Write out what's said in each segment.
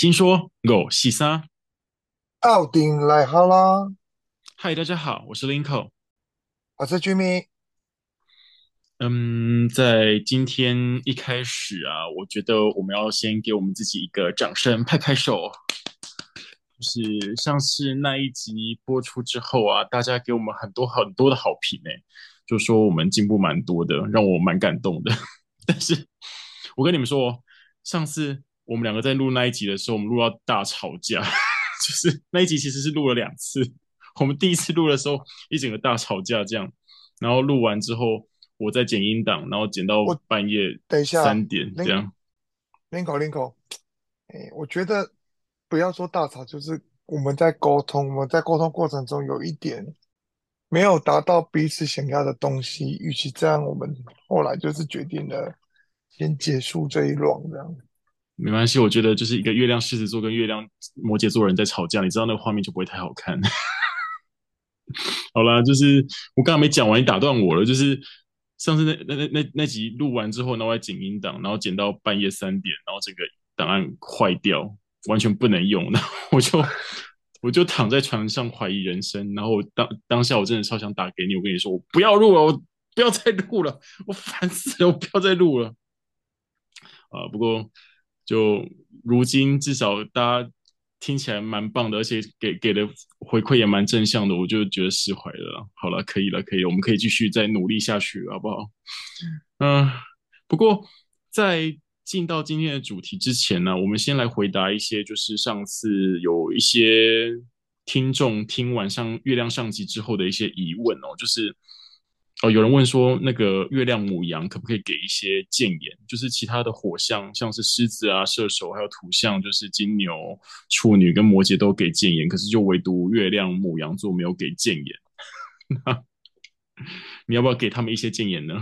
新说五四三，奥丁来哈啦！嗨，大家好，我是 Linko，我是 Jimmy。嗯，在今天一开始啊，我觉得我们要先给我们自己一个掌声，拍拍手。就是上次那一集播出之后啊，大家给我们很多很多的好评诶，就说我们进步蛮多的，让我蛮感动的。但是我跟你们说，上次。我们两个在录那一集的时候，我们录到大吵架，就是那一集其实是录了两次。我们第一次录的时候，一整个大吵架这样，然后录完之后，我再剪音档，然后剪到半夜等一下三点这样。Linko，Linko，哎，我觉得不要说大吵，就是我们在沟通，我们在沟通过程中有一点没有达到彼此想要的东西，与其这样，我们后来就是决定了先结束这一轮这样。没关系，我觉得就是一个月亮狮子座跟月亮摩羯座人在吵架，你知道那个画面就不会太好看。好啦，就是我刚刚没讲完，你打断我了。就是上次那那那那那集录完之后，然后我还剪音档，然后剪到半夜三点，然后整个档案坏掉，完全不能用。然后我就我就躺在床上怀疑人生。然后当当下我真的超想打给你，我跟你说，我不要录了，我不要再录了，我烦死了，我不要再录了。啊，不过。就如今，至少大家听起来蛮棒的，而且给给的回馈也蛮正向的，我就觉得释怀了。好了，可以了，可以了，我们可以继续再努力下去，好不好？嗯、呃，不过在进到今天的主题之前呢，我们先来回答一些，就是上次有一些听众听完上月亮上集之后的一些疑问哦，就是。哦，有人问说，那个月亮母羊可不可以给一些建言？就是其他的火象，像是狮子啊、射手，还有土象，就是金牛、处女跟摩羯都给建言，可是就唯独月亮母羊座没有给建言。你要不要给他们一些建言呢？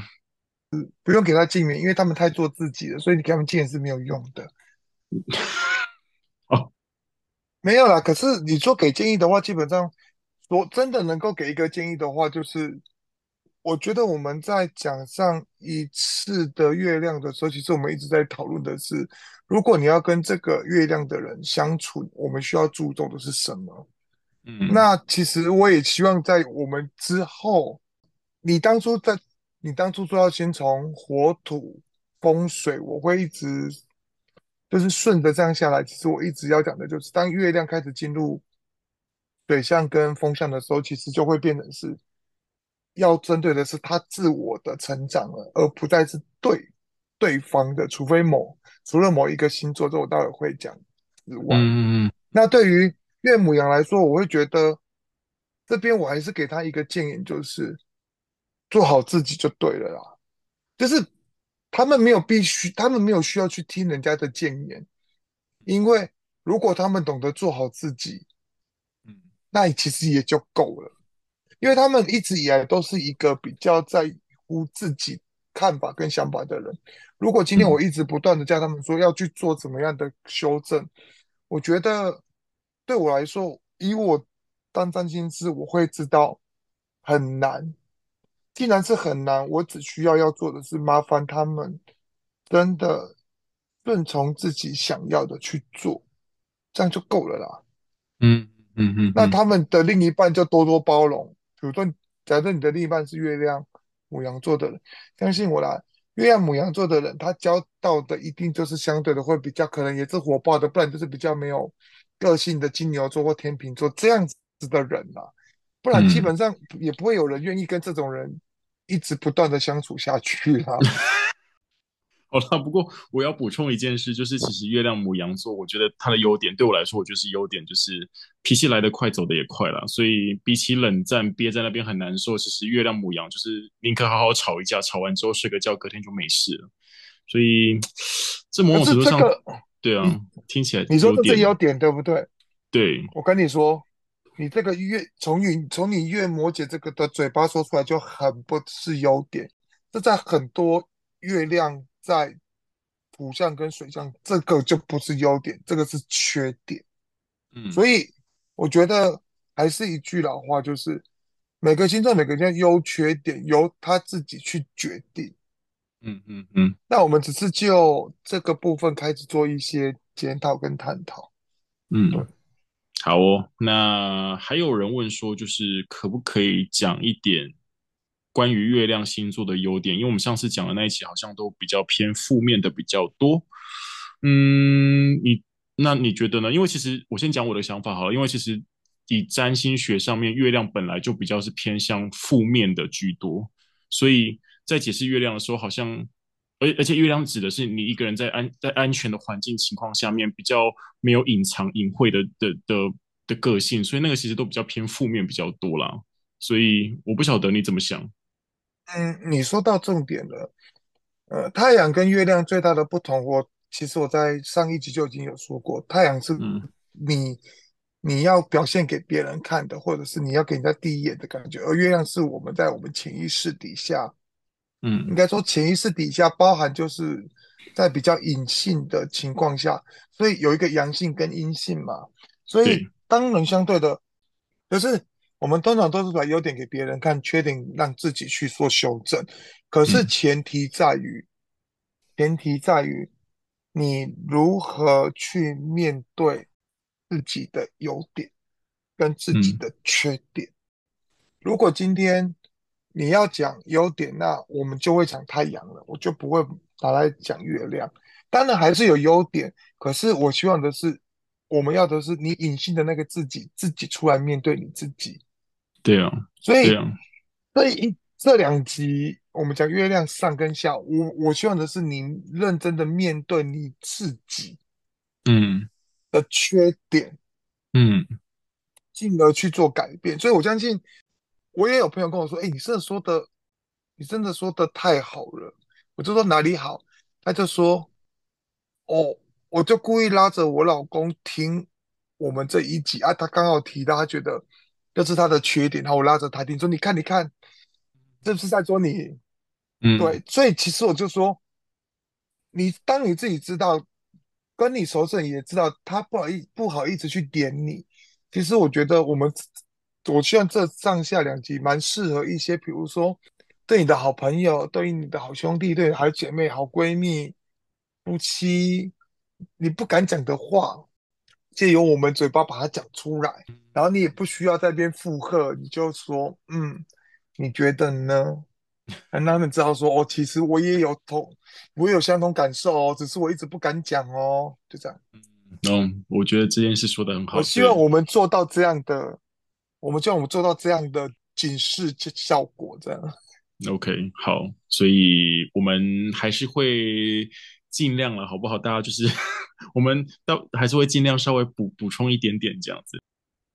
嗯，不用给他建言，因为他们太做自己了，所以你给他们建言是没有用的。哦，没有啦。可是你说给建议的话，基本上说真的能够给一个建议的话，就是。我觉得我们在讲上一次的月亮的时候，其实我们一直在讨论的是，如果你要跟这个月亮的人相处，我们需要注重的是什么？嗯，那其实我也希望在我们之后，你当初在你当初说要先从火土风水，我会一直就是顺着这样下来。其实我一直要讲的就是，当月亮开始进入水象跟风象的时候，其实就会变成是。要针对的是他自我的成长了，而不再是对对方的。除非某除了某一个星座，这我待会会讲之外，嗯，那对于岳母羊来说，我会觉得这边我还是给他一个建议，就是做好自己就对了啦。就是他们没有必须，他们没有需要去听人家的建言，因为如果他们懂得做好自己，嗯，那其实也就够了。因为他们一直以来都是一个比较在乎自己看法跟想法的人。如果今天我一直不断的叫他们说要去做怎么样的修正，我觉得对我来说，以我当占星师，我会知道很难。既然是很难，我只需要要做的是麻烦他们真的顺从自己想要的去做，这样就够了啦。嗯嗯嗯，那他们的另一半就多多包容。比如说，假设你的另一半是月亮母羊座的人，相信我啦，月亮母羊座的人，他交到的一定就是相对的会比较可能也是火爆的，不然就是比较没有个性的金牛座或天秤座这样子的人啦，不然基本上也不会有人愿意跟这种人一直不断的相处下去啦。好了，不过我要补充一件事，就是其实月亮母羊座，我觉得它的优点对我来说，我觉得是优点，就是脾气来得快，走得也快了。所以比起冷战憋在那边很难受，其实月亮母羊就是宁可好好吵一架，吵完之后睡个觉，隔天就没事了。所以这某种程度上，这个、对啊，嗯、听起来你说的这优点对不对？对，我跟你说，你这个月从你从你月摩羯这个的嘴巴说出来就很不是优点，这在很多月亮。在土象跟水象，这个就不是优点，这个是缺点。嗯，所以我觉得还是一句老话，就是每个星座每个星座优缺点由他自己去决定。嗯嗯嗯。那我们只是就这个部分开始做一些检讨跟探讨。嗯，对。好哦，那还有人问说，就是可不可以讲一点关于月亮星座的优点？因为我们上次讲的那一期好像都比较偏负面的比较多。嗯，你那你觉得呢？因为其实我先讲我的想法好了，因为其实以占星学上面，月亮本来就比较是偏向负面的居多，所以在解释月亮的时候，好像。而而且月亮指的是你一个人在安在安全的环境情况下面，比较没有隐藏隐晦的的的的个性，所以那个其实都比较偏负面比较多啦。所以我不晓得你怎么想。嗯，你说到重点了。呃，太阳跟月亮最大的不同，我其实我在上一集就已经有说过，太阳是你、嗯、你要表现给别人看的，或者是你要给人家第一眼的感觉，而月亮是我们在我们潜意识底下。嗯，应该说潜意识底下包含就是在比较隐性的情况下，所以有一个阳性跟阴性嘛。所以当然相对的，可是我们通常都是把优点给别人看，缺点让自己去做修正。可是前提在于，前提在于你如何去面对自己的优点跟自己的缺点。如果今天。你要讲优点，那我们就会讲太阳了，我就不会拿来讲月亮。当然还是有优点，可是我希望的是，我们要的是你隐性的那个自己，自己出来面对你自己。对啊，所以，啊、所以这两集我们讲月亮上跟下，我我希望的是你认真的面对你自己，嗯，的缺点，嗯，进而去做改变。所以我相信。我也有朋友跟我说：“哎、欸，你真的说的，你真的说的太好了。”我就说哪里好，他就说：“哦，我就故意拉着我老公听我们这一集啊，他刚好提到他觉得这是他的缺点，然后我拉着他听，说你看你看，这是在说你，嗯，对。所以其实我就说，你当你自己知道，跟你熟识也知道他不好意不好意思去点你，其实我觉得我们。”我希望这上下两集蛮适合一些，比如说对你的好朋友、对你的好兄弟、对你的好姐妹、好闺蜜、夫妻，你不敢讲的话，借由我们嘴巴把它讲出来，然后你也不需要在那边附和，你就说，嗯，你觉得呢？让他们知道说，哦，其实我也有同，我也有相同感受哦，只是我一直不敢讲哦，就这样。嗯，我觉得这件事说的很好。我希望我们做到这样的。我们希望我们做到这样的警示效果，这样。OK，好，所以我们还是会尽量了，好不好？大家就是 我们到还是会尽量稍微补补充一点点这样子。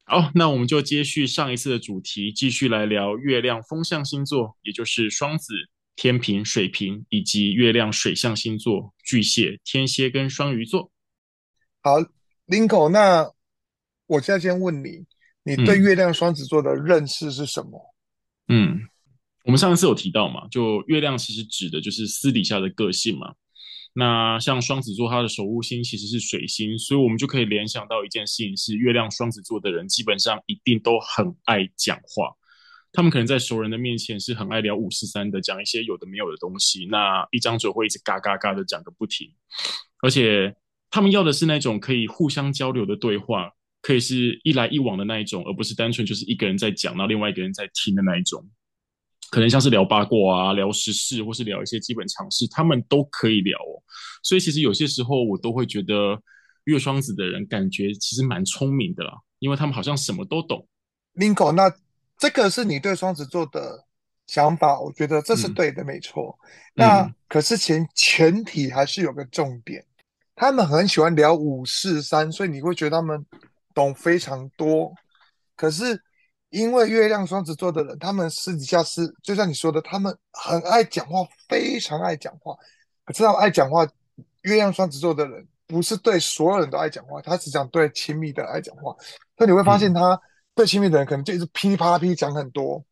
好，那我们就接续上一次的主题，继续来聊月亮风象星座，也就是双子、天平、水瓶，以及月亮水象星座巨蟹、天蝎跟双鱼座。好，Linko，那我现在先问你。你对月亮双子座的认识是什么？嗯，我们上一次有提到嘛，就月亮其实指的就是私底下的个性嘛。那像双子座，它的守护星其实是水星，所以我们就可以联想到一件事情是，月亮双子座的人基本上一定都很爱讲话。他们可能在熟人的面前是很爱聊五四三的，讲一些有的没有的东西，那一张嘴会一直嘎嘎嘎的讲个不停，而且他们要的是那种可以互相交流的对话。可以是一来一往的那一种，而不是单纯就是一个人在讲，然后另外一个人在听的那一种。可能像是聊八卦啊、聊时事，或是聊一些基本常识，他们都可以聊哦。所以其实有些时候我都会觉得月双子的人感觉其实蛮聪明的啦，因为他们好像什么都懂。Linko，那这个是你对双子座的想法，我觉得这是对的，嗯、没错。那可是前前提还是有个重点，他们很喜欢聊五四三，所以你会觉得他们。懂非常多，可是因为月亮双子座的人，他们私底下是就像你说的，他们很爱讲话，非常爱讲话。可是他们爱讲话，月亮双子座的人不是对所有人都爱讲话，他只讲对亲密的人爱讲话。所以你会发现，他对亲密的人可能就一直噼里啪啦噼里讲很多。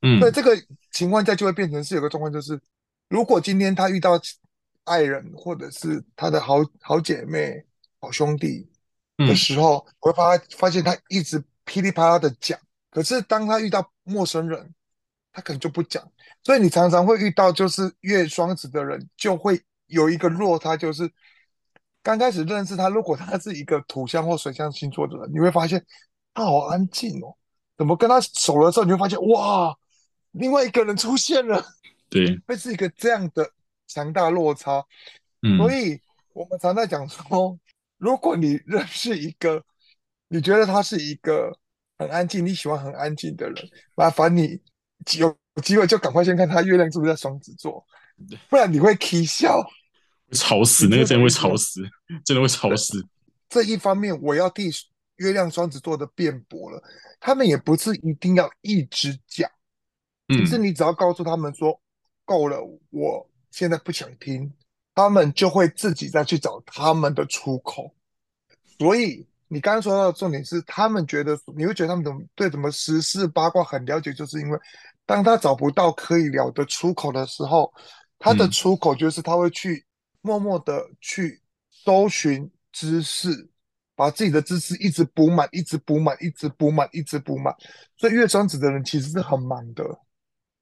嗯，所以这个情况下就会变成是有个状况，就是如果今天他遇到爱人或者是他的好好姐妹、好兄弟。的时候，我会发发现他一直噼里啪啦的讲，可是当他遇到陌生人，他可能就不讲。所以你常常会遇到，就是月双子的人就会有一个落差，就是刚开始认识他，如果他是一个土象或水象星座的人，你会发现他好安静哦。怎么跟他熟了之后，你会发现哇，另外一个人出现了。对，会是一个这样的强大落差。嗯，所以我们常在讲说，如果你认识一个，你觉得他是一个很安静，你喜欢很安静的人，麻烦你有机会就赶快先看他月亮是不是在双子座，不然你会啼笑，吵死，那个真的会吵死，真的会吵死。这一方面，我要替月亮双子座的辩驳了，他们也不是一定要一直讲，只是你只要告诉他们说。够了，我现在不想听，他们就会自己再去找他们的出口。所以你刚刚说到的重点是，他们觉得你会觉得他们怎么对什么时事八卦很了解，就是因为当他找不到可以聊的出口的时候，他的出口就是他会去默默的去搜寻知识，把自己的知识一直补满，一直补满，一直补满，一直补满。所以月双子的人其实是很忙的。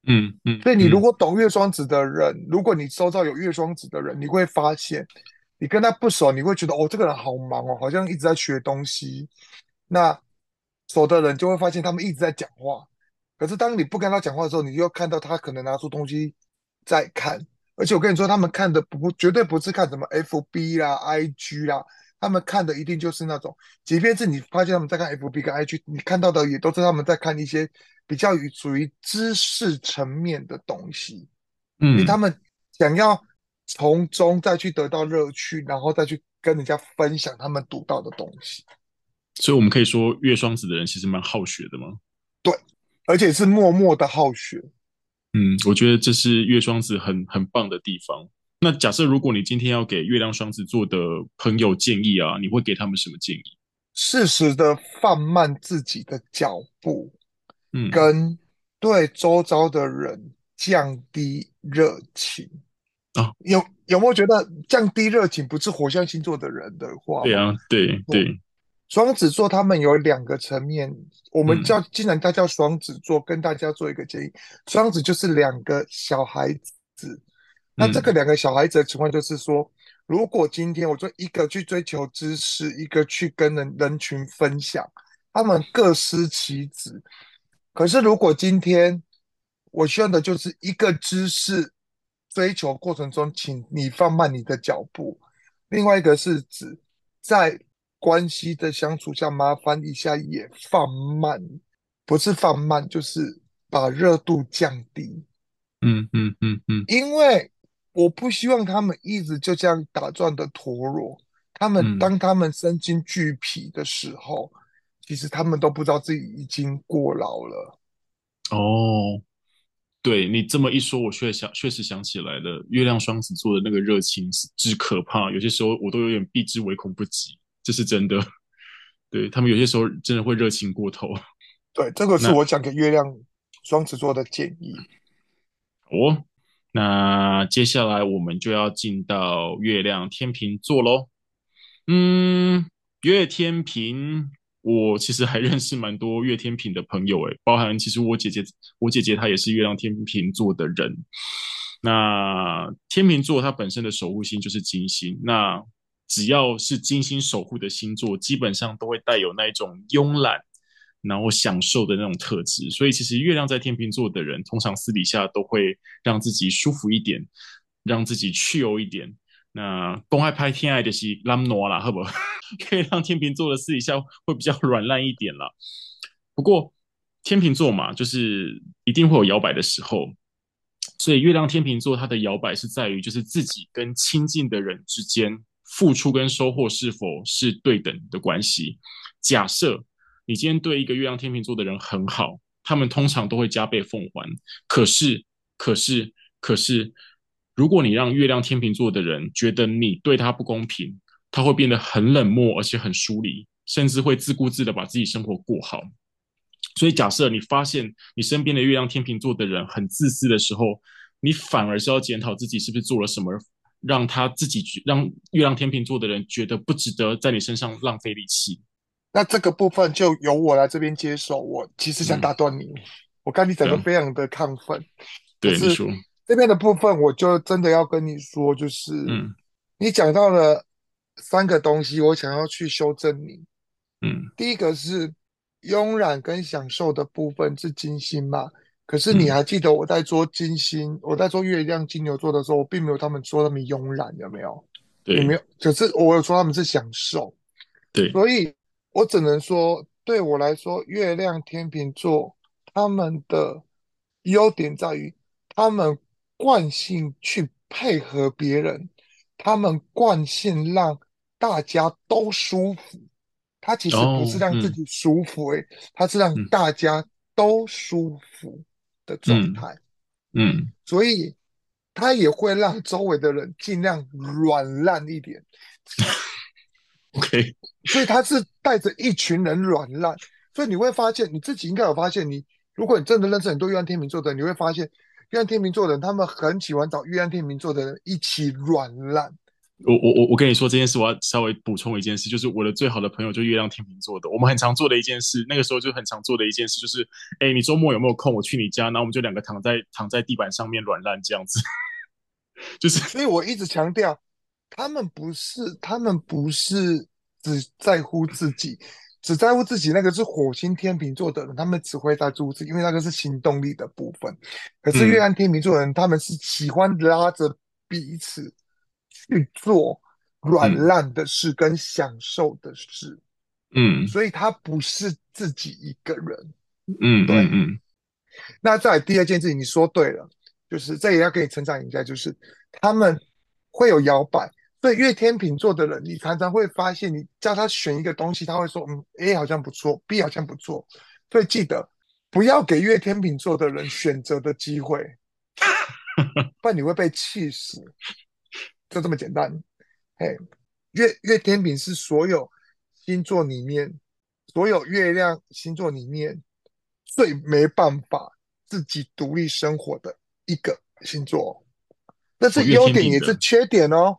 嗯嗯，所以你如果懂月双子的人，嗯、如果你周遭有月双子的人，你会发现，你跟他不熟，你会觉得哦，这个人好忙哦，好像一直在学东西。那熟的人就会发现他们一直在讲话，可是当你不跟他讲话的时候，你就看到他可能拿出东西在看，而且我跟你说，他们看的不绝对不是看什么 FB 啦、IG 啦。他们看的一定就是那种，即便是你发现他们在看 FB 跟 IG，你看到的也都是他们在看一些比较于属于知识层面的东西，嗯，因为他们想要从中再去得到乐趣，然后再去跟人家分享他们读到的东西。所以，我们可以说月双子的人其实蛮好学的吗？对，而且是默默的好学。嗯，我觉得这是月双子很很棒的地方。那假设如果你今天要给月亮双子座的朋友建议啊，你会给他们什么建议？适时的放慢自己的脚步，嗯，跟对周遭的人降低热情啊。有有没有觉得降低热情不是火象星座的人的话？对啊，对对。双子座他们有两个层面，我们叫既然他叫双子座，跟大家做一个建议，双子就是两个小孩子。那这个两个小孩子的情况就是说，如果今天我做一个去追求知识，一个去跟人人群分享，他们各司其职。可是如果今天我需要的就是一个知识追求过程中，请你放慢你的脚步。另外一个是指在关系的相处下，麻烦一下也放慢，不是放慢，就是把热度降低。嗯嗯嗯嗯，因为。我不希望他们一直就这样打转的陀螺。他们当他们身心俱疲的时候，嗯、其实他们都不知道自己已经过劳了。哦，对你这么一说，我确实想确实想起来了。月亮双子座的那个热情之可怕，有些时候我都有点避之唯恐不及。这是真的。对，他们有些时候真的会热情过头。对，这个是我讲给月亮双子座的建议。哦。那接下来我们就要进到月亮天秤座喽。嗯，月天秤，我其实还认识蛮多月天秤的朋友诶，包含其实我姐姐，我姐姐她也是月亮天秤座的人。那天秤座它本身的守护星就是金星，那只要是金星守护的星座，基本上都会带有那一种慵懒。然后享受的那种特质，所以其实月亮在天秤座的人，通常私底下都会让自己舒服一点，让自己去油一点。那公开拍天爱的戏拉诺啦，好不好？可以让天秤座的私底下会比较软烂一点啦。不过天秤座嘛，就是一定会有摇摆的时候，所以月亮天秤座它的摇摆是在于，就是自己跟亲近的人之间付出跟收获是否是对等的关系。假设。你今天对一个月亮天秤座的人很好，他们通常都会加倍奉还。可是，可是，可是，如果你让月亮天秤座的人觉得你对他不公平，他会变得很冷漠，而且很疏离，甚至会自顾自的把自己生活过好。所以，假设你发现你身边的月亮天秤座的人很自私的时候，你反而是要检讨自己是不是做了什么，让他自己让月亮天秤座的人觉得不值得在你身上浪费力气。那这个部分就由我来这边接手。我其实想打断你，我看你整个非常的亢奋。对，可是这边的部分，我就真的要跟你说，就是，嗯，你讲到了三个东西，我想要去修正你。嗯，第一个是慵懒跟享受的部分是金星嘛？可是你还记得我在做金星，嗯、我在做月亮金牛座的时候，我并没有他们说那么慵懒，有没有？对，有没有？可是我有说他们是享受。对，所以我只能说，对我来说，月亮天秤座他们的优点在于。他们惯性去配合别人，他们惯性让大家都舒服。他其实不是让自己舒服，欸，诶、哦，他、嗯、是让大家都舒服的状态。嗯，嗯，所以他也会让周围的人尽量软烂一点。OK，所以他是带着一群人软烂。所以你会发现，你自己应该有发现你，你如果你真的认识很多月亮天秤座的人，你会发现。月亮天秤座的人，他们很喜欢找月亮天秤座的人一起软烂。我我我我跟你说这件事，我要稍微补充一件事，就是我的最好的朋友就月亮天秤座的，我们很常做的一件事，那个时候就很常做的一件事，就是，哎，你周末有没有空？我去你家，然后我们就两个躺在躺在地板上面软烂这样子。就是，所以我一直强调，他们不是，他们不是只在乎自己。只在乎自己，那个是火星天秤座的人，他们只会在乎自己，因为那个是行动力的部分。可是月亮天秤座的人，嗯、他们是喜欢拉着彼此去做软烂的事跟享受的事。嗯，所以他不是自己一个人。嗯，对，嗯嗯。那再第二件事情，你说对了，就是这也要给你成长一下，就是他们会有摇摆。对，月天秤座的人，你常常会发现，你叫他选一个东西，他会说：“嗯，A 好像不错，B 好像不错。”所以记得不要给月天秤座的人选择的机会，不然你会被气死。就这么简单。嘿，月月天秤是所有星座里面，所有月亮星座里面最没办法自己独立生活的一个星座。那是优点，也是缺点哦。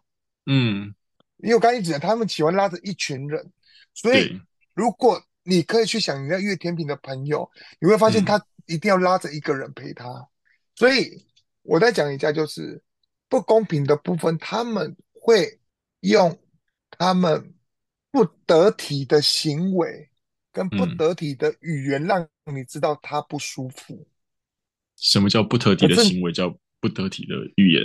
嗯，因为我刚才讲，他们喜欢拉着一群人，所以如果你可以去想你那月天平的朋友，你会发现他一定要拉着一个人陪他。嗯、所以我再讲一下，就是不公平的部分，他们会用他们不得体的行为跟不得体的语言，让你知道他不舒服。什么叫不得体的行为？叫不得体的语言？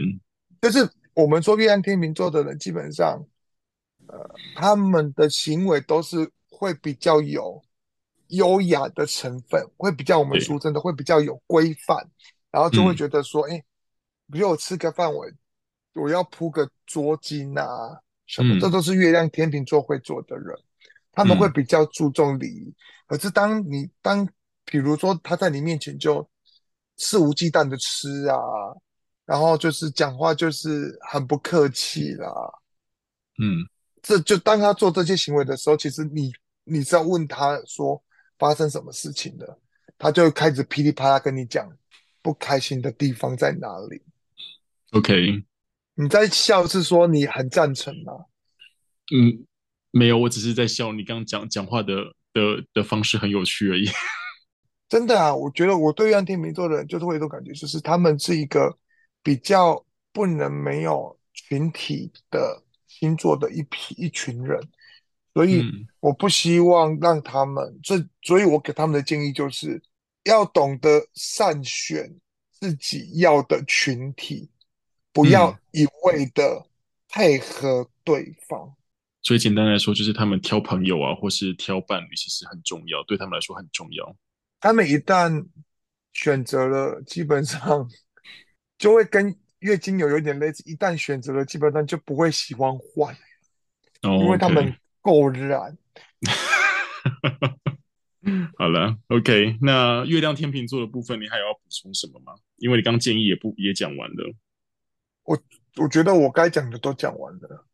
就是。我们说月亮天秤座的人，基本上，呃，他们的行为都是会比较有优雅的成分，会比较我们俗称的会比较有规范，然后就会觉得说，哎、嗯，比如我吃个饭，我我要铺个桌巾啊，什么，嗯、这都是月亮天秤座会做的人，他们会比较注重礼仪。嗯、可是当你当，比如说他在你面前就肆无忌惮的吃啊。然后就是讲话就是很不客气啦，嗯，这就当他做这些行为的时候，其实你你是要问他说发生什么事情的，他就开始噼里啪啦跟你讲不开心的地方在哪里。OK，你在笑是说你很赞成吗？嗯，没有，我只是在笑你刚刚讲讲话的的的方式很有趣而已。真的啊，我觉得我对于安天秤座的人就是会有一种感觉，就是他们是一个。比较不能没有群体的星座的一批一群人，所以我不希望让他们，这、嗯、所以我给他们的建议就是要懂得善选自己要的群体，不要一味的配合对方。嗯、所以简单来说，就是他们挑朋友啊，或是挑伴侣，其实很重要，对他们来说很重要。他们一旦选择了，基本上。就会跟月经有有点类似，一旦选择了，基本上就不会喜欢换，oh, 因为他们够燃。好了，OK，那月亮天秤座的部分，你还有要补充什么吗？因为你刚建议也不也讲完了。我我觉得我该讲的都讲完了。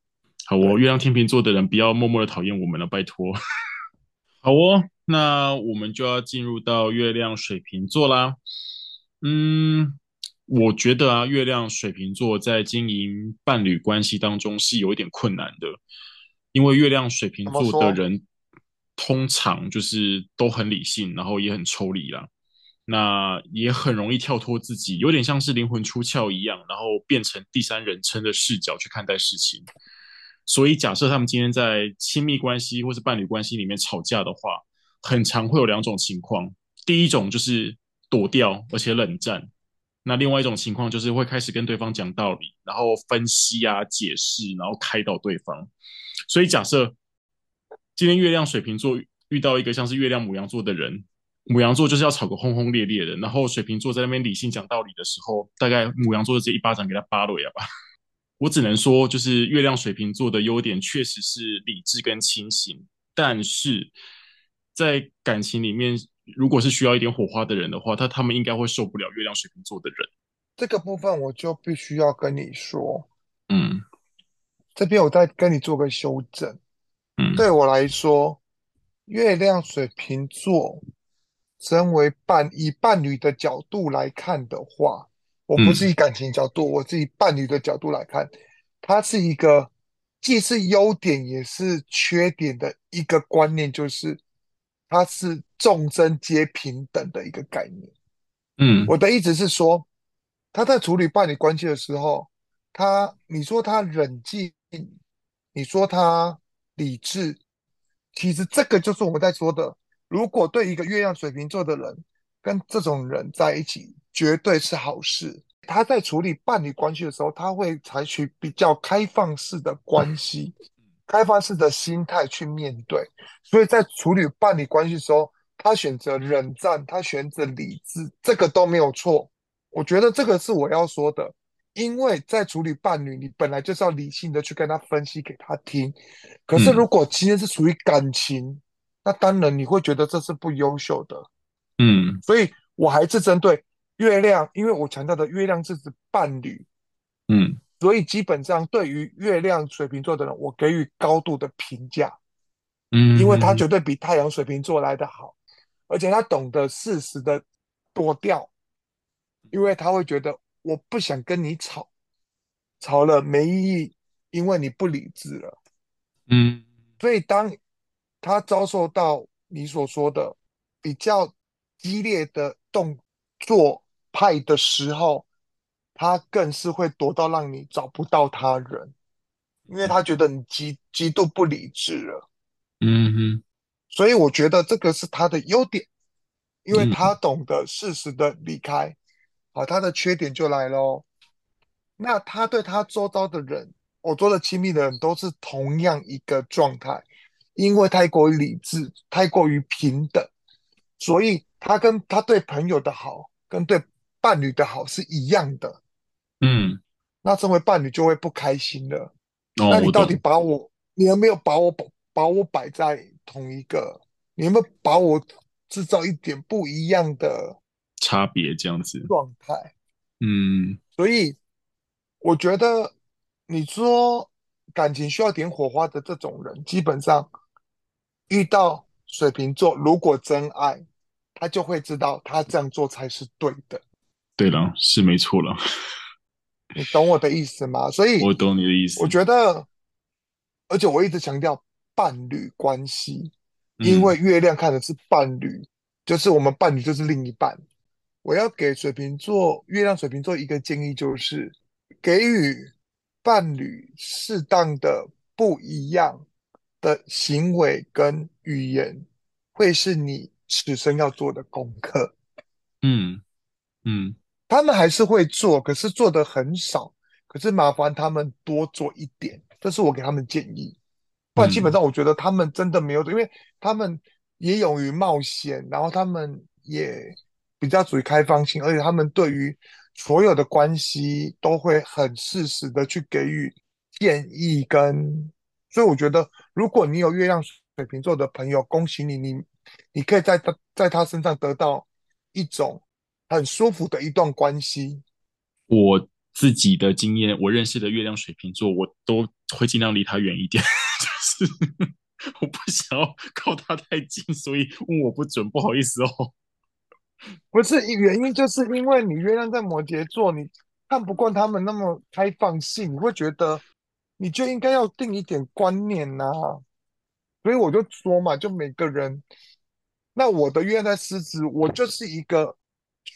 好哦，月亮天秤座的人不要默默的讨厌我们了，拜托。好哦，那我们就要进入到月亮水瓶座啦。嗯。我觉得啊，月亮水瓶座在经营伴侣关系当中是有一点困难的，因为月亮水瓶座的人通常就是都很理性，然后也很抽离啦。那也很容易跳脱自己，有点像是灵魂出窍一样，然后变成第三人称的视角去看待事情。所以，假设他们今天在亲密关系或是伴侣关系里面吵架的话，很常会有两种情况。第一种就是躲掉，而且冷战；那另外一种情况就是会开始跟对方讲道理，然后分析啊、解释，然后开导对方。所以，假设今天月亮水瓶座遇到一个像是月亮牡羊座的人。牡羊座就是要吵个轰轰烈烈的，然后水瓶座在那边理性讲道理的时候，大概牡羊座就直接一巴掌给他扒了呀吧。我只能说，就是月亮水瓶座的优点确实是理智跟清醒，但是在感情里面，如果是需要一点火花的人的话，他他们应该会受不了月亮水瓶座的人。这个部分我就必须要跟你说，嗯，这边我再跟你做个修正，嗯，对我来说，月亮水瓶座。身为伴以伴侣的角度来看的话，我不是以感情角度，嗯、我是以伴侣的角度来看，它是一个既是优点也是缺点的一个观念，就是它是众生皆平等的一个概念。嗯，我的意思是说，他在处理伴侣关系的时候，他你说他冷静，你说他理智，其实这个就是我们在说的。如果对一个月亮水瓶座的人跟这种人在一起，绝对是好事。他在处理伴侣关系的时候，他会采取比较开放式的关系、开放式的心态去面对。所以在处理伴侣关系的时候，他选择冷战，他选择理智，这个都没有错。我觉得这个是我要说的，因为在处理伴侣，你本来就是要理性的去跟他分析给他听。可是如果今天是属于感情，那当然你会觉得这是不优秀的，嗯，所以我还是针对月亮，因为我强调的月亮是指伴侣，嗯，所以基本上对于月亮水瓶座的人，我给予高度的评价，嗯，因为他绝对比太阳水瓶座来得好，而且他懂得适时的躲掉，因为他会觉得我不想跟你吵，吵了没意义，因为你不理智了，嗯，所以当。他遭受到你所说的比较激烈的动作派的时候，他更是会躲到让你找不到他人，因为他觉得你极极度不理智了。嗯哼，所以我觉得这个是他的优点，因为他懂得适时的离开。好，他的缺点就来了。那他对他周遭的人，我做的亲密的人都是同样一个状态。因为太过于理智，太过于平等，所以他跟他对朋友的好，跟对伴侣的好是一样的。嗯，那身为伴侣就会不开心了。哦，那你到底把我，我你有没有把我把我摆在同一个？你有没有把我制造一点不一样的差别？这样子状态。嗯，所以我觉得你说感情需要点火花的这种人，基本上。遇到水瓶座，如果真爱，他就会知道他这样做才是对的。对了，是没错了。你懂我的意思吗？所以，我懂你的意思。我觉得，而且我一直强调伴侣关系，因为月亮看的是伴侣，嗯、就是我们伴侣就是另一半。我要给水瓶座、月亮水瓶座一个建议，就是给予伴侣适当的不一样。的行为跟语言，会是你此生要做的功课。嗯嗯，他们还是会做，可是做的很少。可是麻烦他们多做一点，这是我给他们建议。不然基本上我觉得他们真的没有，因为他们也勇于冒险，然后他们也比较属于开放性，而且他们对于所有的关系都会很适时的去给予建议跟。所以我觉得，如果你有月亮水瓶座的朋友，恭喜你，你你可以在他在他身上得到一种很舒服的一段关系。我自己的经验，我认识的月亮水瓶座，我都会尽量离他远一点，就是我不想要靠他太近，所以问我不准，不好意思哦。不是，原因就是因为你月亮在摩羯座，你看不惯他们那么开放性，你会觉得。你就应该要定一点观念呐、啊，所以我就说嘛，就每个人，那我的月亮在狮子，我就是一个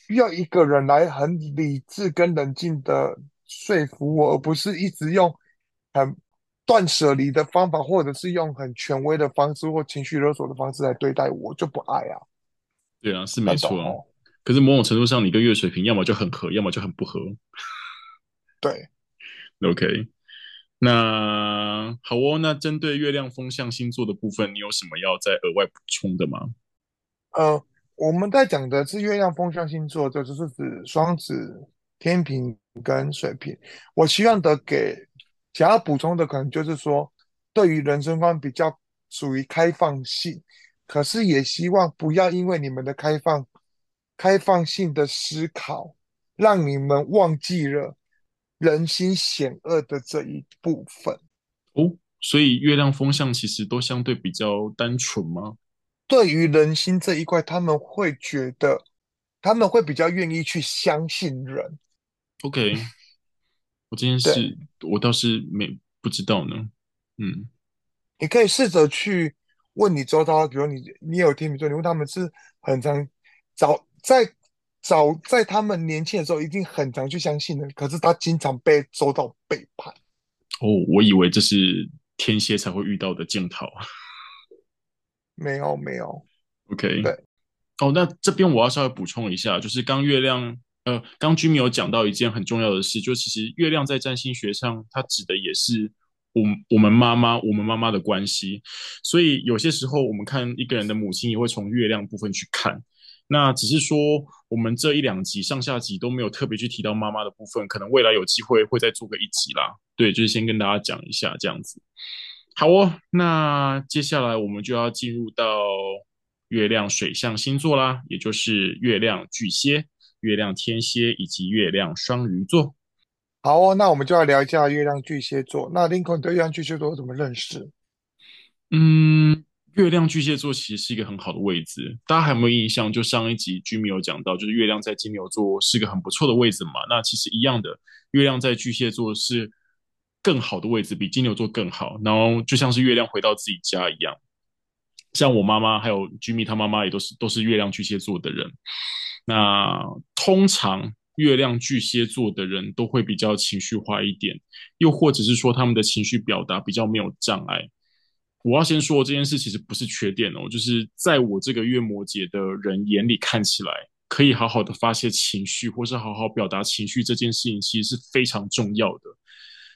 需要一个人来很理智跟冷静的说服我，而不是一直用很断舍离的方法，或者是用很权威的方式或情绪勒索的方式来对待我，就不爱啊。对啊，是没错啊。可是某种程度上，你跟月水瓶要么就很合，要么就很不合。对，OK。那好哦，那针对月亮风象星座的部分，你有什么要再额外补充的吗？呃，我们在讲的是月亮风象星座，这就是指双子、天秤跟水瓶。我希望的给想要补充的，可能就是说，对于人生观比较属于开放性，可是也希望不要因为你们的开放、开放性的思考，让你们忘记了。人心险恶的这一部分哦，所以月亮风象其实都相对比较单纯吗？对于人心这一块，他们会觉得他们会比较愿意去相信人。OK，我这件事我倒是没不知道呢。嗯，你可以试着去问你周遭，比如你你有天秤座，你问他们是很常早在。早在他们年轻的时候，一定很常去相信的。可是他经常被周到背叛。哦，我以为这是天蝎才会遇到的镜头。没有，没有。OK。对。哦，那这边我要稍微补充一下，就是刚月亮，呃，刚 Jimmy 有讲到一件很重要的事，就其实月亮在占星学上，它指的也是我我们妈妈，我们妈妈的关系。所以有些时候，我们看一个人的母亲，也会从月亮部分去看。那只是说，我们这一两集上下集都没有特别去提到妈妈的部分，可能未来有机会会再做个一集啦。对，就是先跟大家讲一下这样子。好哦，那接下来我们就要进入到月亮水象星座啦，也就是月亮巨蟹、月亮天蝎以及月亮双鱼座。好哦，那我们就要聊一下月亮巨蟹座。那林肯对月亮巨蟹座怎么认识？嗯。月亮巨蟹座其实是一个很好的位置，大家还有没有印象？就上一集 Jimmy 有讲到，就是月亮在金牛座是个很不错的位置嘛。那其实一样的，月亮在巨蟹座是更好的位置，比金牛座更好。然后就像是月亮回到自己家一样，像我妈妈还有 Jimmy 他妈妈也都是都是月亮巨蟹座的人。那通常月亮巨蟹座的人都会比较情绪化一点，又或者是说他们的情绪表达比较没有障碍。我要先说这件事其实不是缺点哦，就是在我这个月摩羯的人眼里看起来，可以好好的发泄情绪，或是好好表达情绪这件事情，其实是非常重要的。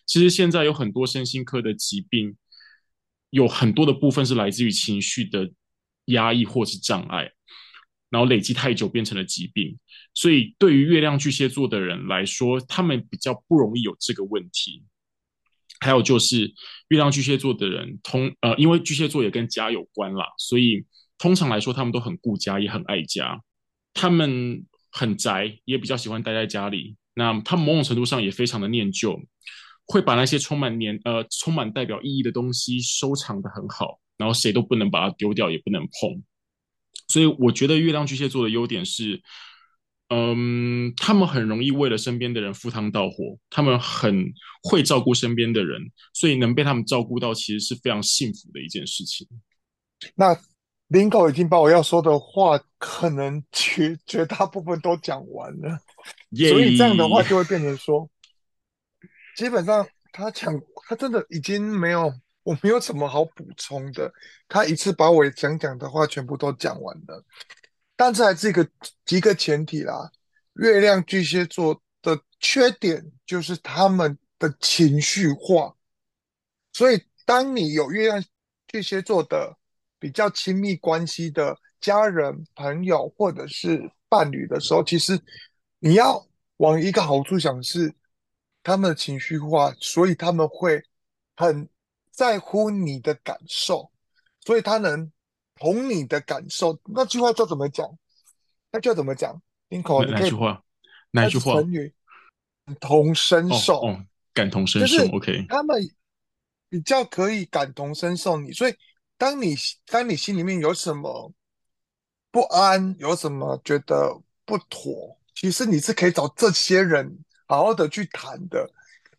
其实现在有很多身心科的疾病，有很多的部分是来自于情绪的压抑或是障碍，然后累积太久变成了疾病。所以对于月亮巨蟹座的人来说，他们比较不容易有这个问题。还有就是月亮巨蟹座的人，通呃，因为巨蟹座也跟家有关啦，所以通常来说他们都很顾家，也很爱家。他们很宅，也比较喜欢待在家里。那他们某种程度上也非常的念旧，会把那些充满年呃充满代表意义的东西收藏的很好，然后谁都不能把它丢掉，也不能碰。所以我觉得月亮巨蟹座的优点是。嗯，他们很容易为了身边的人赴汤蹈火，他们很会照顾身边的人，所以能被他们照顾到，其实是非常幸福的一件事情。那林狗已经把我要说的话，可能绝绝大部分都讲完了所以这样的话就会变成说，基本上他讲，他真的已经没有，我没有什么好补充的，他一次把我想讲的话全部都讲完了。但是还是一个一个前提啦，月亮巨蟹座的缺点就是他们的情绪化，所以当你有月亮巨蟹座的比较亲密关系的家人、朋友或者是伴侣的时候，其实你要往一个好处想是他们的情绪化，所以他们会很在乎你的感受，所以他能。同你的感受，那句话叫怎么讲？那叫怎么讲？林口，哪句话？哪句话？成语感同身受。哦，哦，感同身受。OK，他们比较可以感同身受你，所以当你当你心里面有什么不安，有什么觉得不妥，其实你是可以找这些人好好的去谈的，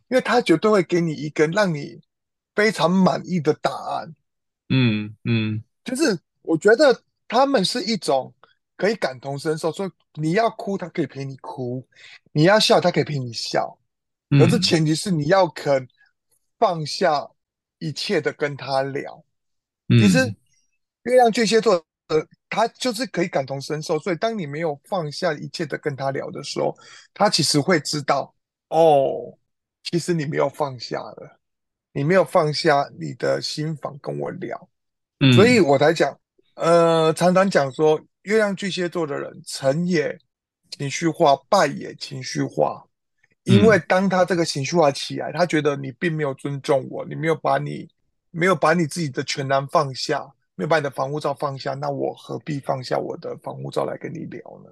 因为他绝对会给你一个让你非常满意的答案。嗯嗯，就是。我觉得他们是一种可以感同身受，所以你要哭，他可以陪你哭；你要笑，他可以陪你笑。可是前提是你要肯放下一切的跟他聊。嗯、其实月亮巨蟹座的他就是可以感同身受，所以当你没有放下一切的跟他聊的时候，他其实会知道哦，其实你没有放下了，你没有放下你的心房跟我聊。嗯、所以我才讲。呃，常常讲说，月亮巨蟹座的人成也情绪化，败也情绪化。因为当他这个情绪化起来，他觉得你并没有尊重我，你没有把你没有把你自己的全然放下，没有把你的防护罩放下，那我何必放下我的防护罩来跟你聊呢？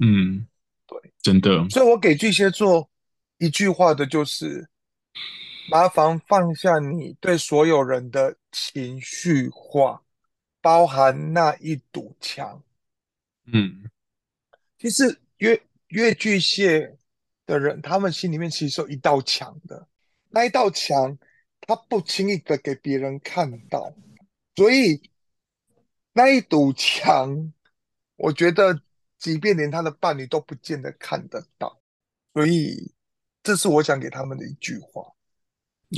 嗯，对，真的。所以我给巨蟹座一句话的就是：麻烦放下你对所有人的情绪化。包含那一堵墙，嗯，其实越越巨蟹的人，他们心里面其实有一道墙的，那一道墙，他不轻易的给别人看到，所以那一堵墙，我觉得，即便连他的伴侣都不见得看得到，所以这是我想给他们的一句话。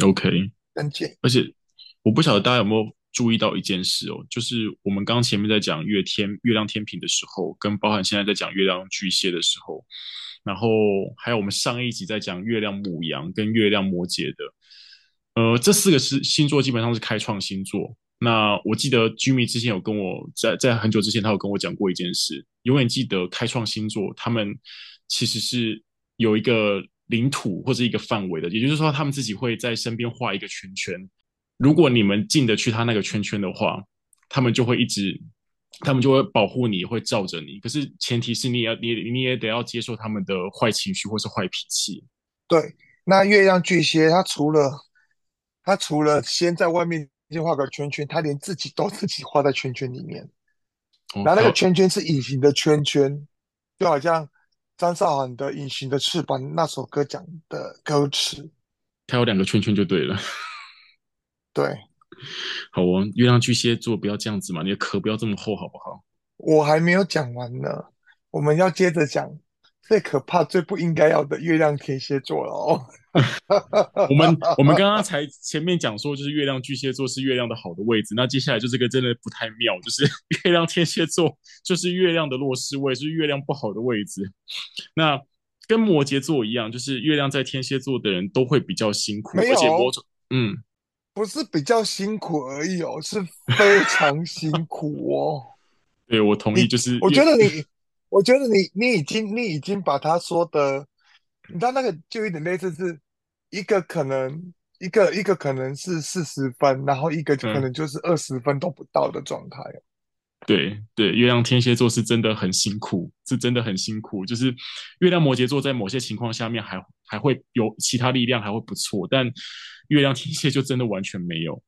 OK，很简，而且我不晓得大家有没有。注意到一件事哦，就是我们刚前面在讲月天、月亮天平的时候，跟包含现在在讲月亮巨蟹的时候，然后还有我们上一集在讲月亮母羊跟月亮摩羯的，呃，这四个是星座基本上是开创星座。那我记得 Jimmy 之前有跟我在在很久之前，他有跟我讲过一件事，永远记得开创星座，他们其实是有一个领土或者一个范围的，也就是说，他们自己会在身边画一个圈圈。如果你们进得去他那个圈圈的话，他们就会一直，他们就会保护你，会罩着你。可是前提是你也要你你也得要接受他们的坏情绪或是坏脾气。对，那月亮巨蟹，他除了他除了先在外面先画个圈圈，他连自己都自己画在圈圈里面。哦、然后那个圈圈是隐形的圈圈，就好像张韶涵的《隐形的翅膀》那首歌讲的歌词。他有两个圈圈就对了。对，好哦，月亮巨蟹座不要这样子嘛，你的壳不要这么厚，好不好？我还没有讲完呢，我们要接着讲最可怕、最不应该要的月亮天蝎座了哦。我们我们刚刚才前面讲说，就是月亮巨蟹座是月亮的好的位置，那接下来就这个真的不太妙，就是 月亮天蝎座就是月亮的弱势位，是月亮不好的位置。那跟摩羯座一样，就是月亮在天蝎座的人都会比较辛苦，而且摩嗯。不是比较辛苦而已哦，是非常辛苦哦。对，我同意，就是我觉得你，我觉得你，你已经，你已经把他说的，你知道那个就有点类似，是一个可能，一个一个可能是四十分，然后一个可能就是二十分都不到的状态。嗯。对对，月亮天蝎座是真的很辛苦，是真的很辛苦。就是月亮摩羯座在某些情况下面还还会有其他力量，还会不错，但。月亮天蝎就真的完全没有。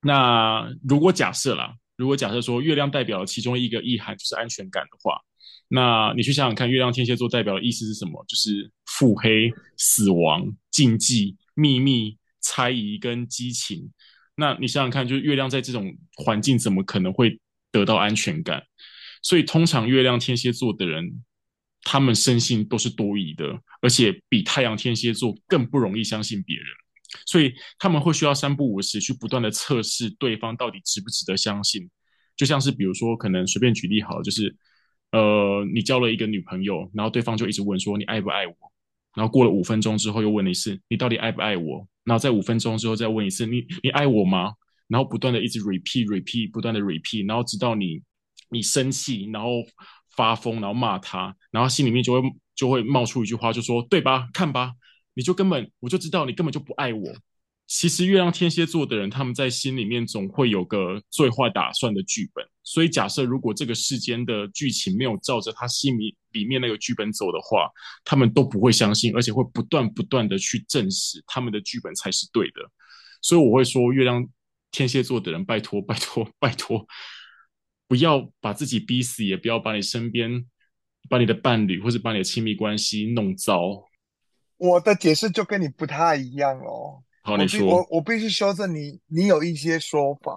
那如果假设啦，如果假设说月亮代表了其中一个意涵就是安全感的话，那你去想想看，月亮天蝎座代表的意思是什么？就是腹黑、死亡、禁忌、秘密、猜疑跟激情。那你想想看，就是月亮在这种环境怎么可能会得到安全感？所以通常月亮天蝎座的人，他们深信都是多疑的，而且比太阳天蝎座更不容易相信别人。所以他们会需要三不五时去不断的测试对方到底值不值得相信，就像是比如说，可能随便举例好了，就是呃，你交了一个女朋友，然后对方就一直问说你爱不爱我，然后过了五分钟之后又问你一次你到底爱不爱我，然后在五分钟之后再问一次你你爱我吗？然后不断的一直 repeat repeat 不断的 repeat，然后直到你你生气，然后发疯，然后骂他，然后心里面就会就会冒出一句话，就说对吧？看吧。你就根本我就知道你根本就不爱我。其实月亮天蝎座的人，他们在心里面总会有个最坏打算的剧本。所以假设如果这个世间的剧情没有照着他心里里面那个剧本走的话，他们都不会相信，而且会不断不断的去证实他们的剧本才是对的。所以我会说，月亮天蝎座的人，拜托拜托拜托，不要把自己逼死，也不要把你身边、把你的伴侣或者把你的亲密关系弄糟。我的解释就跟你不太一样哦。好，你说。我我必须修正你，你有一些说法。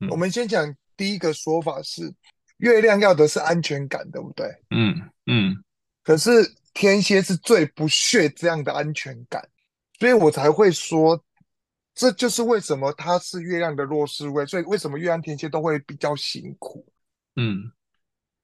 嗯。我们先讲第一个说法是，月亮要的是安全感，对不对？嗯嗯。可是天蝎是最不屑这样的安全感，所以我才会说，这就是为什么他是月亮的弱势位，所以为什么月亮天蝎都会比较辛苦。嗯。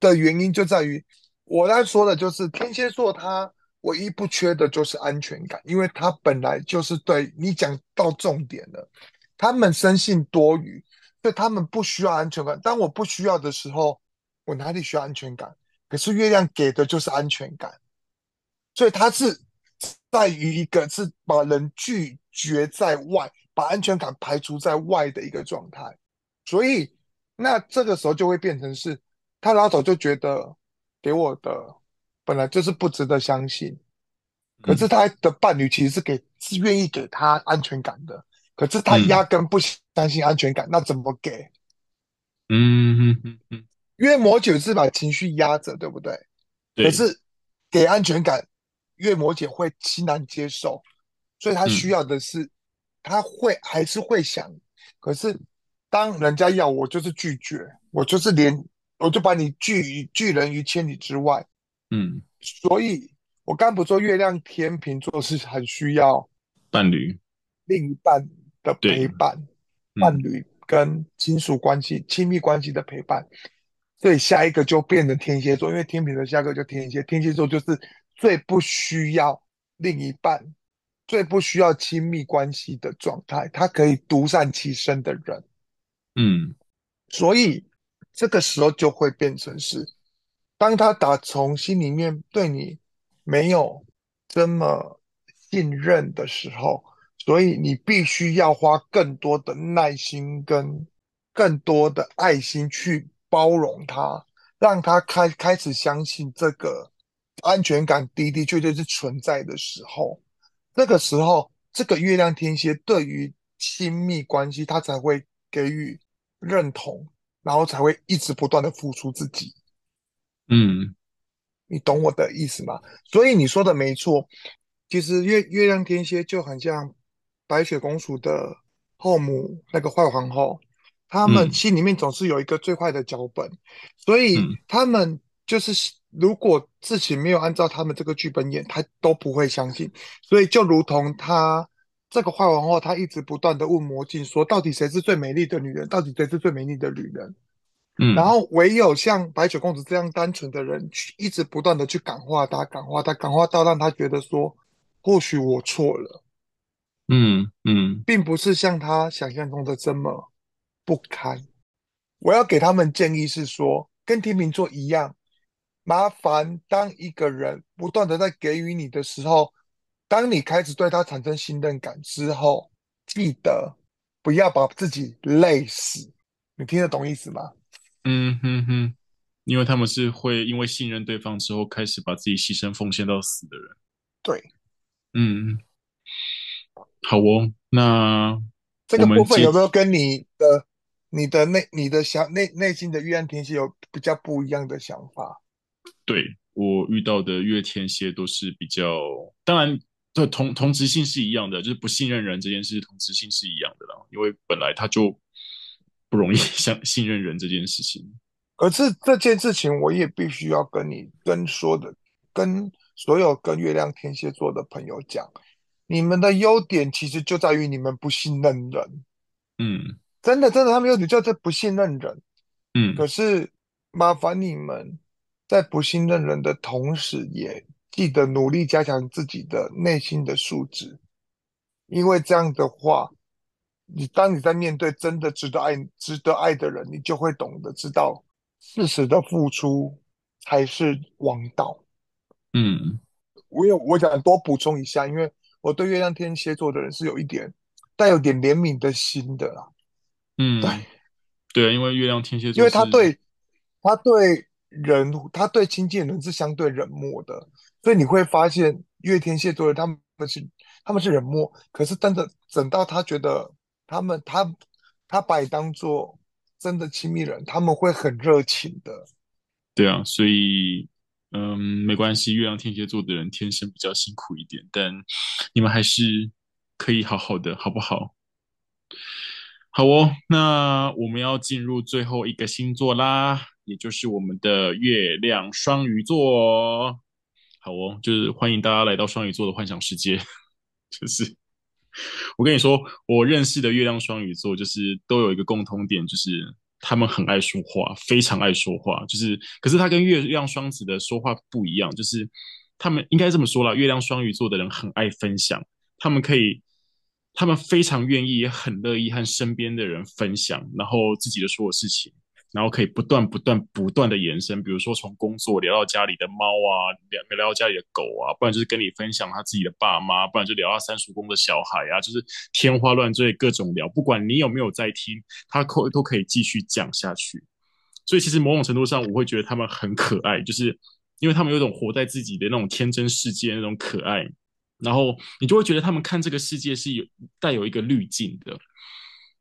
的原因就在于，我在说的就是天蝎座，他唯一不缺的就是安全感，因为他本来就是对你讲到重点了，他们生性多疑，所以他们不需要安全感。当我不需要的时候，我哪里需要安全感？可是月亮给的就是安全感，所以他是在于一个是把人拒绝在外，把安全感排除在外的一个状态。所以那这个时候就会变成是。他老早就觉得给我的本来就是不值得相信，可是他的伴侣其实是给是愿意给他安全感的，可是他压根不相信安全感，那怎么给？嗯嗯嗯嗯，因为摩羯是把情绪压着，对不对？对。可是给安全感，月摩羯会欣然接受，所以他需要的是，他会还是会想，可是当人家要我，就是拒绝，我就是连。我就把你拒于拒人于千里之外，嗯，所以我刚不说月亮天秤座是很需要伴侣、另一半的陪伴，嗯、伴侣跟亲属关系、亲密关系的陪伴，所以下一个就变成天蝎座，因为天平的下一个就天蝎，天蝎座就是最不需要另一半、最不需要亲密关系的状态，他可以独善其身的人，嗯，所以。这个时候就会变成是，当他打从心里面对你没有这么信任的时候，所以你必须要花更多的耐心跟更多的爱心去包容他，让他开开始相信这个安全感的的确确是存在的时候，那个时候这个月亮天蝎对于亲密关系他才会给予认同。然后才会一直不断的付出自己，嗯，你懂我的意思吗？所以你说的没错，其实月月亮天蝎就很像白雪公主的后母那个坏皇后，他们心里面总是有一个最坏的脚本，嗯、所以他们就是如果自己没有按照他们这个剧本演，他都不会相信。所以就如同他。这个坏皇后，她一直不断的问魔镜说：“到底谁是最美丽的女人？到底谁是最美丽的女人？”嗯，然后唯有像白雪公主这样单纯的人，去一直不断的去感化她，感化她，感化到让她觉得说：“或许我错了。嗯”嗯嗯，并不是像她想象中的这么不堪。我要给他们建议是说，跟天秤座一样，麻烦当一个人不断的在给予你的时候。当你开始对他产生信任感之后，记得不要把自己累死。你听得懂意思吗？嗯哼哼，因为他们是会因为信任对方之后，开始把自己牺牲奉献到死的人。对，嗯，好哦。那这个部分有没有跟你的、你的内、你的想内内心的月亮天蝎有比较不一样的想法？对，我遇到的月天蝎都是比较，当然。对，同同质性是一样的，就是不信任人这件事，同质性是一样的啦。因为本来他就不容易 相信任人这件事情。可是这件事情，我也必须要跟你跟说的，跟所有跟月亮天蝎座的朋友讲，你们的优点其实就在于你们不信任人。嗯，真的，真的，他们优点就在不信任人。嗯，可是麻烦你们在不信任人的同时，也。记得努力加强自己的内心的素质，因为这样的话，你当你在面对真的值得爱、值得爱的人，你就会懂得知道，适时的付出才是王道。嗯，我有我想多补充一下，因为我对月亮天蝎座的人是有一点带有点怜悯的心的啦。嗯，对，对，因为月亮天蝎座，因为他对他对人，他对亲近人是相对冷漠的。所以你会发现，月天蝎座的他们是他们是冷漠，可是真的等到他觉得他们他他把你当做真的亲密人，他们会很热情的。对啊，所以嗯，没关系，月亮天蝎座的人天生比较辛苦一点，但你们还是可以好好的，好不好？好哦，那我们要进入最后一个星座啦，也就是我们的月亮双鱼座。好哦，就是欢迎大家来到双鱼座的幻想世界。就是我跟你说，我认识的月亮双鱼座，就是都有一个共通点，就是他们很爱说话，非常爱说话。就是，可是他跟月亮双子的说话不一样，就是他们应该这么说啦，月亮双鱼座的人很爱分享，他们可以。他们非常愿意，也很乐意和身边的人分享，然后自己的所有事情，然后可以不断、不断、不断的延伸。比如说，从工作聊到家里的猫啊，聊聊到家里的狗啊，不然就是跟你分享他自己的爸妈，不然就聊到三叔公的小孩啊，就是天花乱坠，各种聊。不管你有没有在听，他可都可以继续讲下去。所以，其实某种程度上，我会觉得他们很可爱，就是因为他们有一种活在自己的那种天真世界那种可爱。然后你就会觉得他们看这个世界是有带有一个滤镜的。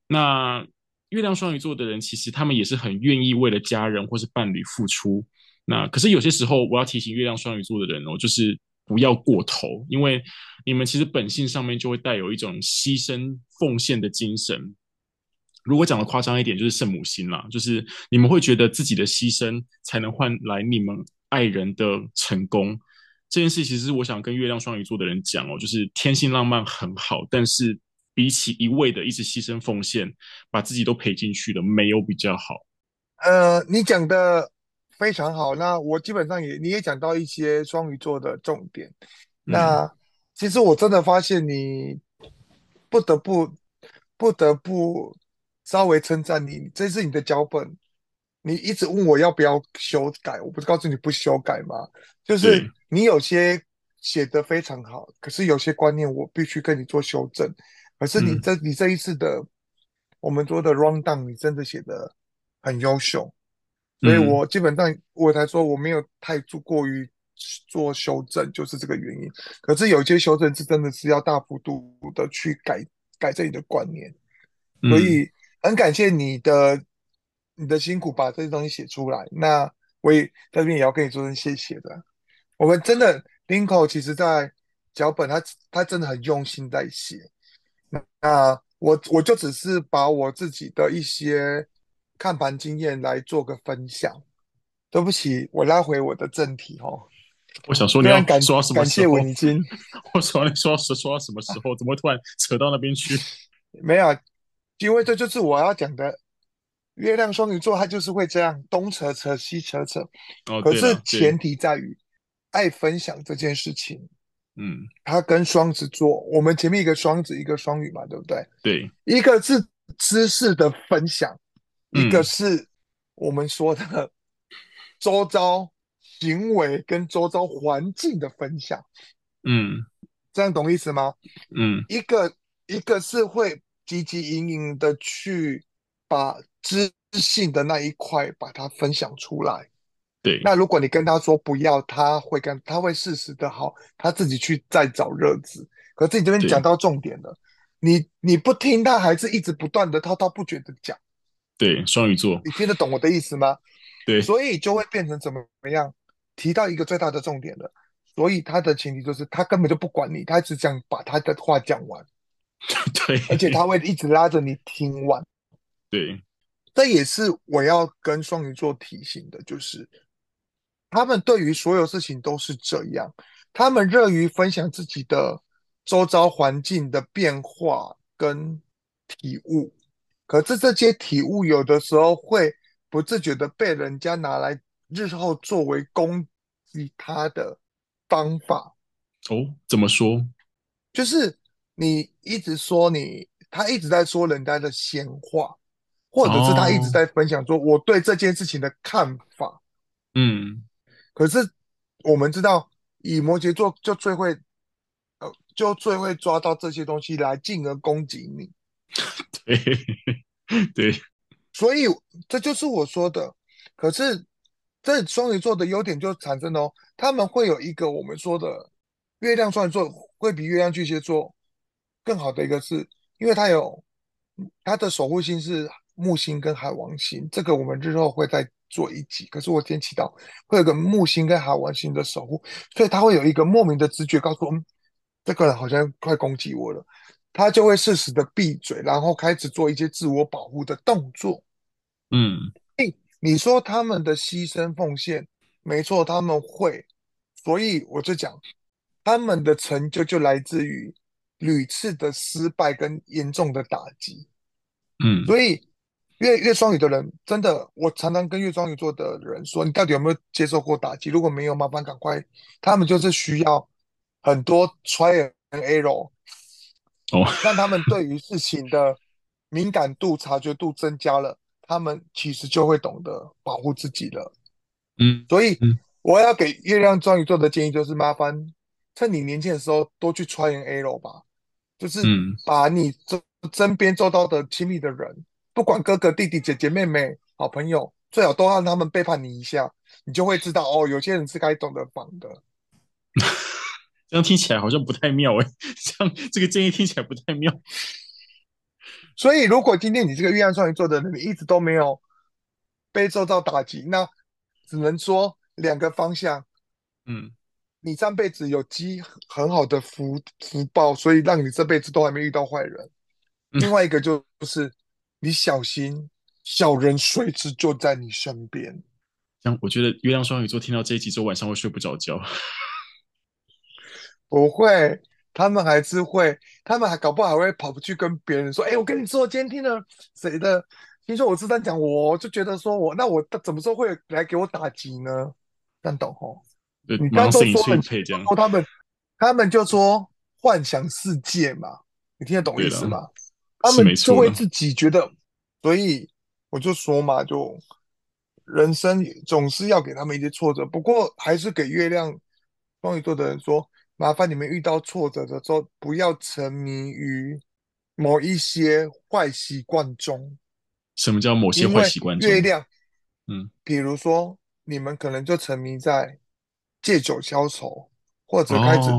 那月亮双鱼座的人，其实他们也是很愿意为了家人或是伴侣付出。那可是有些时候，我要提醒月亮双鱼座的人哦，就是不要过头，因为你们其实本性上面就会带有一种牺牲奉献的精神。如果讲的夸张一点，就是圣母心啦，就是你们会觉得自己的牺牲才能换来你们爱人的成功。这件事其实我想跟月亮双鱼座的人讲哦，就是天性浪漫很好，但是比起一味的一直牺牲奉献，把自己都赔进去的，没有比较好。呃，你讲的非常好，那我基本上也你也讲到一些双鱼座的重点。那、嗯、其实我真的发现你不得不不得不稍微称赞你，这是你的脚本。你一直问我要不要修改，我不是告诉你不修改吗？就是你有些写得非常好，可是有些观念我必须跟你做修正。可是你这、嗯、你这一次的我们做的 rundown，你真的写的很优秀，所以我基本上我才说我没有太做过于做修正，就是这个原因。可是有些修正是真的是要大幅度的去改改正你的观念，所以很感谢你的。你的辛苦把这些东西写出来，那我也在这边也要跟你说声谢谢的。我们真的，Linko 其实在脚本他他真的很用心在写。那那我我就只是把我自己的一些看盘经验来做个分享。对不起，我拉回我的正题哦。我想说你要感说什么时候？感谢我已经。我说你说说说到什么时候？怎么突然扯到那边去？没有，因为这就是我要讲的。月亮双鱼座，他就是会这样东扯扯西扯扯，哦、可是前提在于爱分享这件事情。嗯，他跟双子座，我们前面一个双子，一个双鱼嘛，对不对？对，一个是知识的分享，嗯、一个是我们说的周遭行为跟周遭环境的分享。嗯，这样懂意思吗？嗯，一个一个是会汲汲营营的去把。知性的那一块，把它分享出来。对，那如果你跟他说不要，他会跟他会适时的好，他自己去再找乐子。可是你这边讲到重点了，你你不听，他还是一直不断的滔滔不绝的讲。对，双鱼座，你听得懂我的意思吗？对，所以就会变成怎么怎么样？提到一个最大的重点了，所以他的前提就是他根本就不管你，他只想把他的话讲完。对，而且他会一直拉着你听完。对。这也是我要跟双鱼座提醒的，就是他们对于所有事情都是这样，他们乐于分享自己的周遭环境的变化跟体悟，可是这些体悟有的时候会不自觉的被人家拿来日后作为攻击他的方法。哦，怎么说？就是你一直说你，他一直在说人家的闲话。或者是他一直在分享说我对这件事情的看法，嗯，可是我们知道，以摩羯座就最会，呃，就最会抓到这些东西来进而攻击你，对对，所以这就是我说的。可是这双鱼座的优点就产生了哦，他们会有一个我们说的月亮双鱼座会比月亮巨蟹座更好的一个是，因为他有他的守护星是。木星跟海王星，这个我们日后会再做一集。可是我今天提到会有个木星跟海王星的守护，所以他会有一个莫名的直觉告诉我，们，这个人好像快攻击我了。他就会适时的闭嘴，然后开始做一些自我保护的动作。嗯，你说他们的牺牲奉献，没错，他们会，所以我就讲，他们的成就就来自于屡次的失败跟严重的打击。嗯，所以月月双鱼的人，真的，我常常跟月双鱼座的人说，你到底有没有接受过打击？如果没有，麻烦赶快，他们就是需要很多 try and error。哦，让他们对于事情的敏感度、察觉度增加了，他们其实就会懂得保护自己了。嗯，所以我要给月亮双鱼座的建议就是：麻烦趁你年轻的时候多去 try and error 吧，就是把你周身边周到的亲密的人，不管哥哥、弟弟、姐姐、妹妹、好朋友，最好都让他们背叛你一下，你就会知道哦，有些人是该懂得防的。这样听起来好像不太妙哎，这样这个建议听起来不太妙。所以，如果今天你这个月亮双鱼座的人，你一直都没有被受到打击，那只能说两个方向。嗯，你上辈子有积很好的福福报，所以让你这辈子都还没遇到坏人。嗯、另外一个就是你小心，小人随时就在你身边。这样，我觉得月亮双鱼座听到这一集之后，晚上会睡不着觉。不会，他们还是会，他们还搞不好还会跑不去跟别人说：“哎，我跟你说，今天听了谁的？听说我是在讲我，就觉得说我，那我怎么说会来给我打击呢？”这样懂吼？对，你刚刚都说很配这样，他们，他们就说幻想世界嘛，你听得懂意思吗？他们就会自己觉得，所以我就说嘛，就人生总是要给他们一些挫折，不过还是给月亮双鱼座的人说。麻烦你们遇到挫折的时候，不要沉迷于某一些坏习惯中。什么叫某些坏习惯中？月亮，嗯，比如说你们可能就沉迷在借酒消愁，或者开始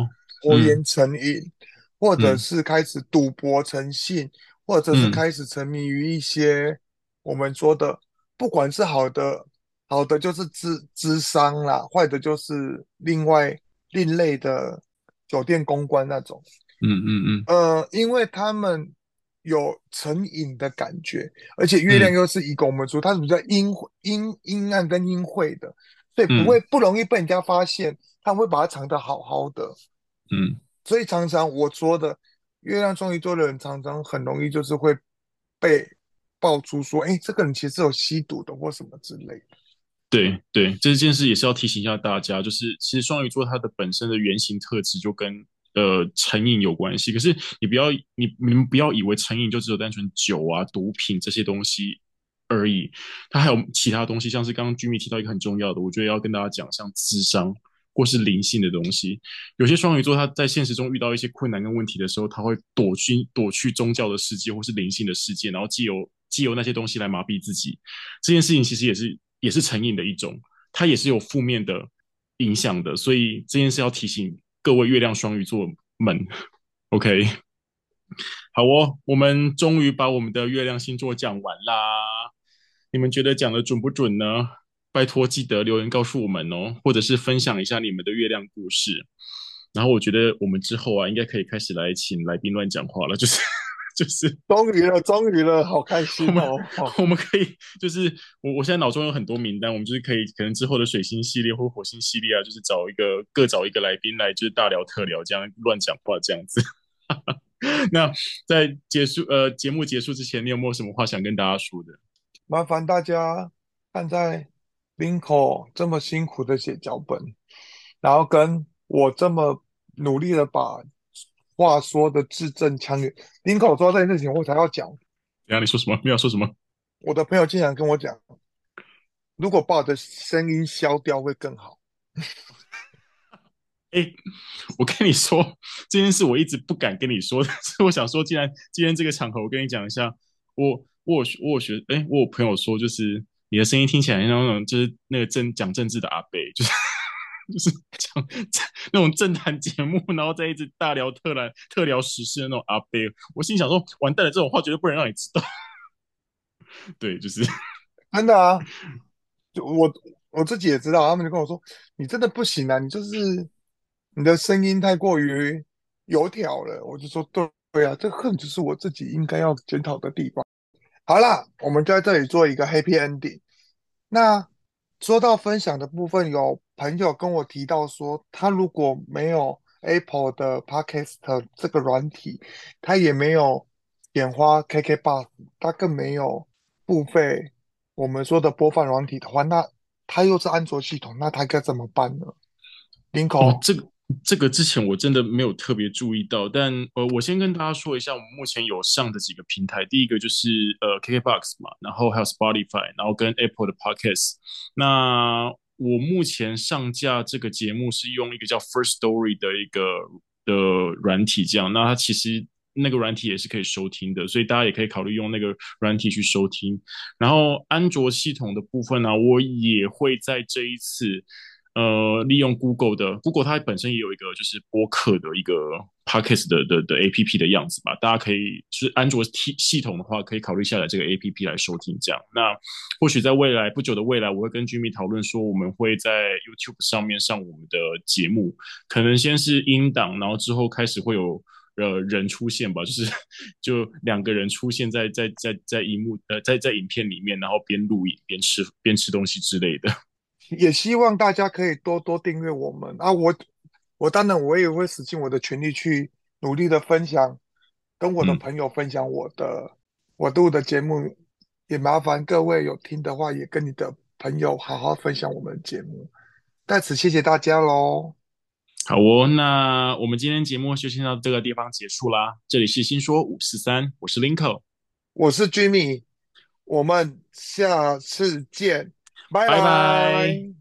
拖延成瘾，哦嗯、或者是开始赌博成性，嗯、或者是开始沉迷于一些我们说的，不管是好的，好的就是智智商啦，坏的就是另外另类的。酒店公关那种，嗯嗯嗯，呃，因为他们有成瘾的感觉，而且月亮又是一个我们说它是比较阴阴阴暗跟阴晦的，所以不会不容易被人家发现，他们会把它藏得好好的，嗯，所以常常我说的月亮双鱼座的人常常很容易就是会被爆出说，哎，这个人其实有吸毒的或什么之类的。对对，这件事也是要提醒一下大家，就是其实双鱼座它的本身的原型特质就跟呃成瘾有关系。可是你不要你你们不要以为成瘾就只有单纯酒啊、毒品这些东西而已，它还有其他东西，像是刚刚居民提到一个很重要的，我觉得要跟大家讲，像智商或是灵性的东西。有些双鱼座他在现实中遇到一些困难跟问题的时候，他会躲去躲去宗教的世界或是灵性的世界，然后借由借由那些东西来麻痹自己。这件事情其实也是。也是成瘾的一种，它也是有负面的影响的，所以这件事要提醒各位月亮双鱼座们，OK？好哦，我们终于把我们的月亮星座讲完啦，你们觉得讲的准不准呢？拜托记得留言告诉我们哦，或者是分享一下你们的月亮故事。然后我觉得我们之后啊，应该可以开始来请来宾乱讲话了，就是。就是终于了，终于了，好开心哦！我们，好我们可以，就是我我现在脑中有很多名单，我们就是可以，可能之后的水星系列或火星系列啊，就是找一个各找一个来宾来，就是大聊特聊，这样乱讲话这样子。那在结束呃节目结束之前，你有没有什么话想跟大家说的？麻烦大家看在 Linko 这么辛苦的写脚本，然后跟我这么努力的把。话说的字正腔圆，林口说这件事情我才要讲。等下你说什么？你要说什么？我的朋友经常跟我讲，如果把我的声音消掉会更好。哎、欸，我跟你说这件事，我一直不敢跟你说，所 以我想说，既然今天这个场合，我跟你讲一下，我我有我有学，哎、欸，我有朋友说，就是你的声音听起来像那种，就是那个政讲政治的阿伯，就是。就是讲那种政坛节目，然后再一直大聊特聊特聊时事的那种阿伯，我心想说，完蛋了，这种话绝对不能让你知道。对，就是真的啊，就我我自己也知道，他们就跟我说，你真的不行啊，你就是你的声音太过于油条了。我就说，对对啊，这恨就是我自己应该要检讨的地方。好啦，我们就在这里做一个 happy ending。那说到分享的部分，有朋友跟我提到说，他如果没有 Apple 的 Podcast 这个软体，他也没有点花 KKBOX，他更没有付费我们说的播放软体的话，那他又是安卓系统，那他该怎么办呢？林口，哦，这个。这个之前我真的没有特别注意到，但呃，我先跟大家说一下，我们目前有上的几个平台，第一个就是呃 KKBOX 嘛，然后还有 Spotify，然后跟 Apple 的 Podcast。那我目前上架这个节目是用一个叫 First Story 的一个的软体，这样，那它其实那个软体也是可以收听的，所以大家也可以考虑用那个软体去收听。然后安卓系统的部分呢，我也会在这一次。呃，利用 Google 的 Google，它本身也有一个就是播客的一个 Podcast 的的的 APP 的样子吧。大家可以就是安卓系系统的话，可以考虑下载这个 APP 来收听。这样，那或许在未来不久的未来，我会跟 Jimmy 讨论说，我们会在 YouTube 上面上我们的节目，可能先是音档，然后之后开始会有呃人出现吧，就是就两个人出现在在在在荧幕呃在在影片里面，然后边录影边吃边吃东西之类的。也希望大家可以多多订阅我们啊！我我当然我也会使尽我的全力去努力的分享，跟我的朋友分享我的、嗯、我录的节目。也麻烦各位有听的话，也跟你的朋友好好分享我们的节目。在此谢谢大家喽！好哦，那我们今天节目就先到这个地方结束啦。这里是新说五四三，我是林口，我是 Jimmy，我们下次见。拜拜。